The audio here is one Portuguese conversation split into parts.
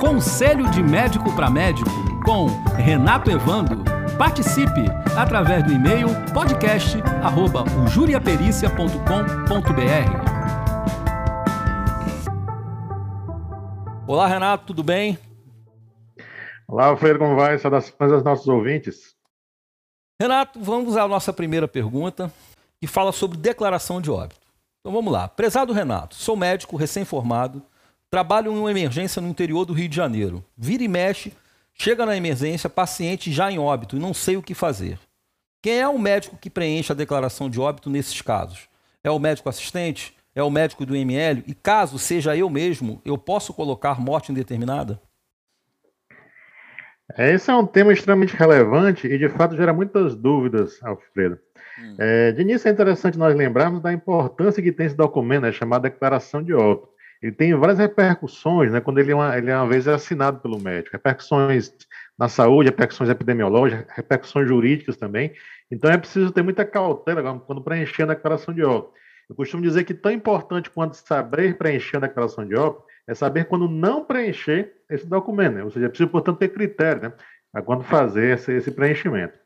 Conselho de Médico para Médico com Renato Evando. Participe através do e-mail podcast@juriapericia.com.br. Olá, Renato, tudo bem? Olá, Alfredo, como vai? Saudações aos nossos ouvintes. Renato, vamos à nossa primeira pergunta, que fala sobre declaração de óbito. Então vamos lá. Prezado Renato, sou médico recém-formado, trabalho em uma emergência no interior do Rio de Janeiro. Vira e mexe, chega na emergência, paciente já em óbito e não sei o que fazer. Quem é o médico que preenche a declaração de óbito nesses casos? É o médico assistente? É o médico do ML? E caso seja eu mesmo, eu posso colocar morte indeterminada? Esse é um tema extremamente relevante e, de fato, gera muitas dúvidas, Alfredo. Hum. É, de início, é interessante nós lembrarmos da importância que tem esse documento, né, chamado Declaração de Óbito. Ele tem várias repercussões, né, quando ele, é uma, ele é uma vez é assinado pelo médico. Repercussões na saúde, repercussões epidemiológicas, repercussões jurídicas também. Então, é preciso ter muita cautela quando preencher a declaração de óbito. Eu costumo dizer que tão importante quanto saber preencher a declaração de óbito é saber quando não preencher esse documento, né? ou seja, é preciso, portanto, ter critério né? para quando fazer esse, esse preenchimento.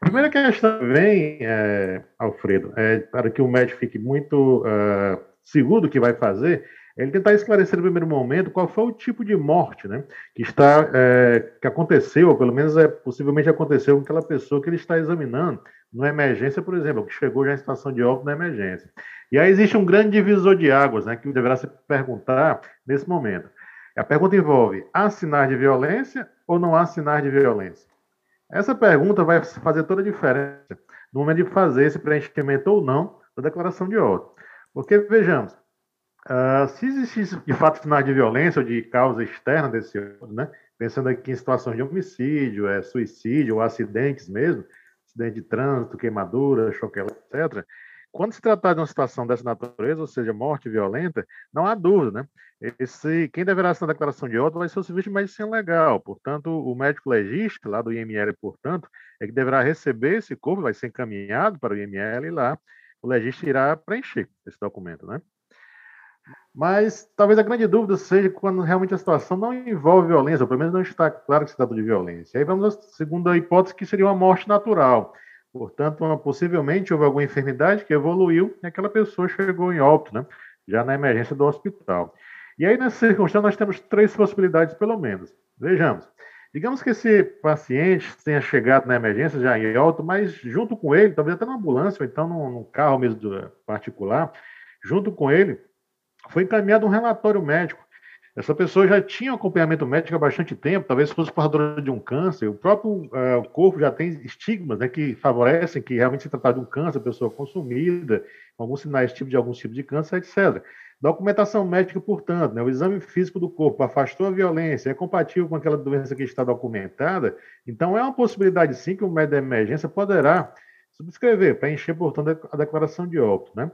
A primeira questão vem, é, Alfredo, é, para que o médico fique muito uh, seguro do que vai fazer, ele tentar esclarecer no primeiro momento qual foi o tipo de morte né, que, está, é, que aconteceu, ou pelo menos é, possivelmente aconteceu com aquela pessoa que ele está examinando, numa emergência, por exemplo, que chegou já em situação de óbito na emergência. E aí existe um grande divisor de águas né, que deverá se perguntar nesse momento. A pergunta envolve: há sinais de violência ou não há sinais de violência? Essa pergunta vai fazer toda a diferença no momento de fazer esse preenchimento ou não da declaração de óbito. Porque, vejamos, uh, se existisse de fato sinais de violência ou de causa externa desse óbito, né, pensando aqui em situações de homicídio, é, suicídio ou acidentes mesmo, acidente de trânsito, queimadura, choque, etc., quando se tratar de uma situação dessa natureza, ou seja, morte violenta, não há dúvida, né? Esse, quem deverá assinar a declaração de óbito vai ser o serviço de medicina legal. Portanto, o médico legista, lá do IML, portanto, é que deverá receber esse corpo, vai ser encaminhado para o IML e lá o legista irá preencher esse documento, né? Mas talvez a grande dúvida seja quando realmente a situação não envolve violência, ou pelo menos não está claro que se trata de violência. Aí vamos à segunda hipótese, que seria uma morte natural. Portanto, possivelmente houve alguma enfermidade que evoluiu e aquela pessoa chegou em óbito, né? já na emergência do hospital. E aí, nessa circunstância, nós temos três possibilidades, pelo menos. Vejamos. Digamos que esse paciente tenha chegado na emergência já em óbito, mas junto com ele, talvez até na ambulância, ou então num, num carro mesmo particular, junto com ele, foi encaminhado um relatório médico essa pessoa já tinha acompanhamento médico há bastante tempo, talvez fosse portadora de um câncer. O próprio uh, corpo já tem estigmas né, que favorecem que realmente se tratar de um câncer, a pessoa consumida, alguns sinais tipo de alguns tipos de câncer, etc. Documentação médica, portanto, né, o exame físico do corpo afastou a violência, é compatível com aquela doença que está documentada, então é uma possibilidade sim que o médico da emergência poderá subscrever, para encher, portanto, a declaração de óbito, né?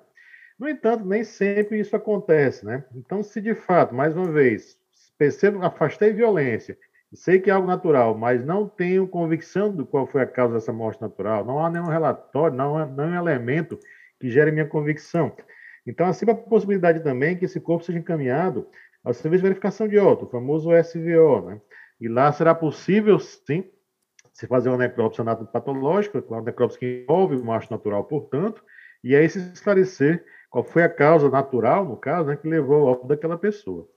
No entanto, nem sempre isso acontece, né? Então, se de fato, mais uma vez, percebo, afastei violência, sei que é algo natural, mas não tenho convicção do qual foi a causa dessa morte natural, não há nenhum relatório, não há nenhum elemento que gere minha convicção. Então, assim, a possibilidade também que esse corpo seja encaminhado ao Serviço de Verificação de Óbito, o famoso SVO, né? E lá será possível, sim, se fazer uma necrópsia patológica, uma necrópsia que envolve o macho natural, portanto, e aí se esclarecer qual foi a causa natural, no caso, né, que levou ao óbito daquela pessoa.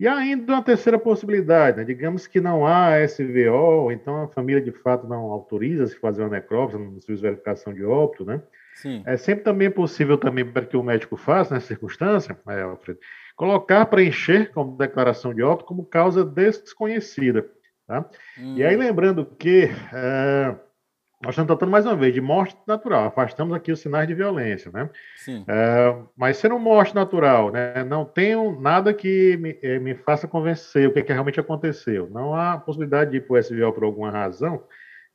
E ainda uma terceira possibilidade, né? digamos que não há SVO, então a família de fato não autoriza se fazer uma necrópsia no serviço de verificação de óbito, né? Sim. É sempre também possível também para que o médico faça nessa circunstância, é, Alfredo, colocar, preencher como declaração de óbito como causa desconhecida, tá? Hum. E aí hum. lembrando que é, nós estamos tratando mais uma vez de morte natural, afastamos aqui os sinais de violência, né? Sim. É, mas sendo morte natural, né, não tenho nada que me, eh, me faça convencer o que, é que realmente aconteceu. Não há possibilidade de ir para o SVO por alguma razão.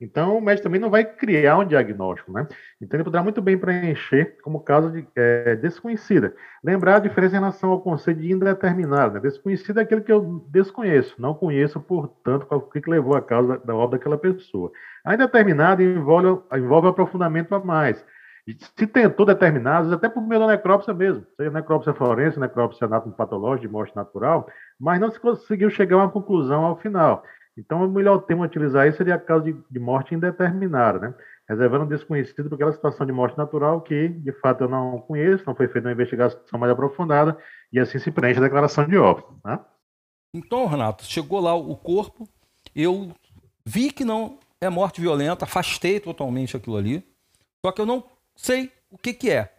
Então, o médico também não vai criar um diagnóstico, né? Então, ele poderá muito bem preencher como causa de, é, desconhecida. Lembrar a diferença em relação ao conceito de indeterminado. Né? Desconhecido é aquele que eu desconheço, não conheço, portanto, o que levou a causa da obra daquela pessoa. A indeterminada envolve, envolve aprofundamento a mais. Se tentou determinar, até por meio da necrópsia mesmo, seja necrópsia forense, necrópsia anatomopatológica, de morte natural, mas não se conseguiu chegar a uma conclusão ao final. Então, o melhor termo a utilizar isso seria a causa de, de morte indeterminada, né? reservando desconhecido por aquela situação de morte natural que, de fato, eu não conheço, não foi feita uma investigação mais aprofundada, e assim se preenche a declaração de óbito. Né? Então, Renato, chegou lá o corpo, eu vi que não é morte violenta, afastei totalmente aquilo ali, só que eu não sei o que, que é.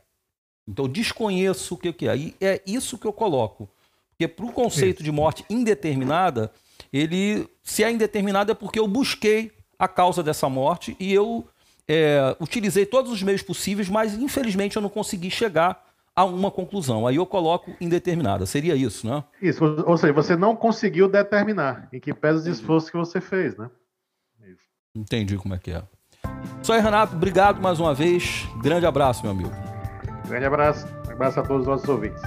Então, desconheço o que, que é. E é isso que eu coloco. Porque para o conceito de morte indeterminada, ele, se é indeterminado, é porque eu busquei a causa dessa morte e eu é, utilizei todos os meios possíveis, mas infelizmente eu não consegui chegar a uma conclusão. Aí eu coloco indeterminada. Seria isso, né? Isso, ou seja, você não conseguiu determinar em que pese o esforço que você fez, né? Isso. Entendi como é que é. Isso aí, Renato. Obrigado mais uma vez. Grande abraço, meu amigo. Grande abraço. Um abraço a todos os nossos ouvintes.